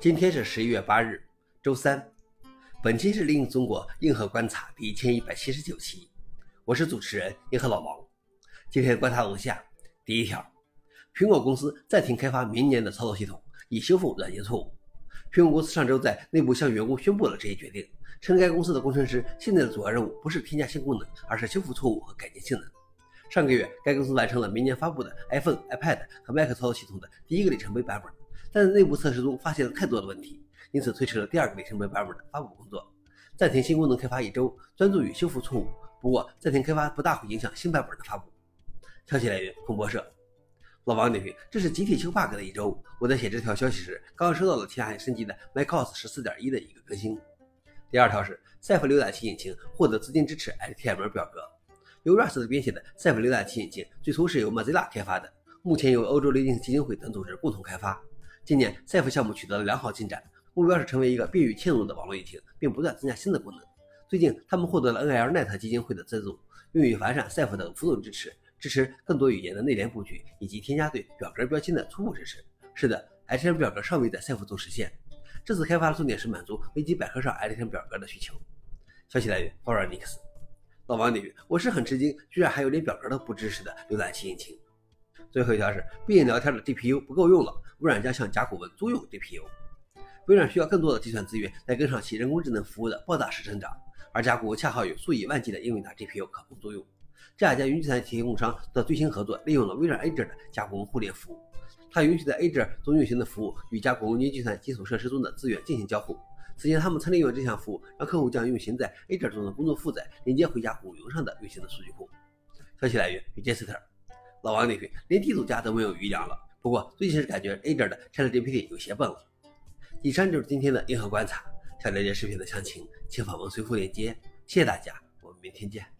今天是十一月八日，周三。本期是《另中国硬核观察》第一千一百七十九期，我是主持人硬核老王。今天观察如下：第一条，苹果公司暂停开发明年的操作系统，以修复软件错误。苹果公司上周在内部向员工宣布了这一决定，称该公司的工程师现在的主要任务不是添加新功能，而是修复错误和改进性能。上个月，该公司完成了明年发布的 iPhone、iPad 和 Mac 操作系统的第一个里程碑版本。但在内部测试中发现了太多的问题，因此推迟了第二个里程碑版本的发布工作，暂停新功能开发一周，专注于修复错误。不过，暂停开发不大会影响新版本的发布。消息来源：彭博社。老王点评：这是集体修 bug 的一周。我在写这条消息时，刚收到了其他升级的 macOS 十四点一的一个更新。第二条是 Ceph 浏览器引擎获得资金支持 HTML 表格。由 Rust 编写的 Ceph 浏览器引擎最初是由 Mozilla 开发的，目前由欧洲雷丁基金会等组织共同开发。今年，Ceph 项目取得了良好进展，目标是成为一个便于嵌入的网络引擎，并不断增加新的功能。最近，他们获得了 NLNet 基金会的资助，用于完善 Ceph 的辅助支持，支持更多语言的内联布局，以及添加对表格标签的初步支持。是的，HTML 表格尚未在 Ceph 中实现。这次开发的重点是满足维基百科上 HTML 表格的需求。消息来源 f o r e i g x 老王领域，我是很吃惊，居然还有连表格都不支持的浏览器引擎。最后一条是，必应聊天的 DPU 不够用了，微软将向甲骨文租用 GPU。微软需要更多的计算资源来跟上其人工智能服务的爆炸式增长，而甲骨文恰好有数以万计的英伟达 GPU 可供租用。这两家云计算提供商的最新合作，利用了微软 Azure 的甲骨文互联服务，它允许在 Azure 中运行的服务与甲骨文云计算基础设施中的资源进行交互。此前，他们曾利用这项服务，让客户将运行在 Azure 中的工作负载连接回家谷云上的运行的数据库。消息来源 j e s t e r 老王那句，连地主家都没有余粮了。不过最近是感觉 A 点的 ChatGPT 有些笨了。以上就是今天的硬核观察。想了解视频的详情，请访问随附链接。谢谢大家，我们明天见。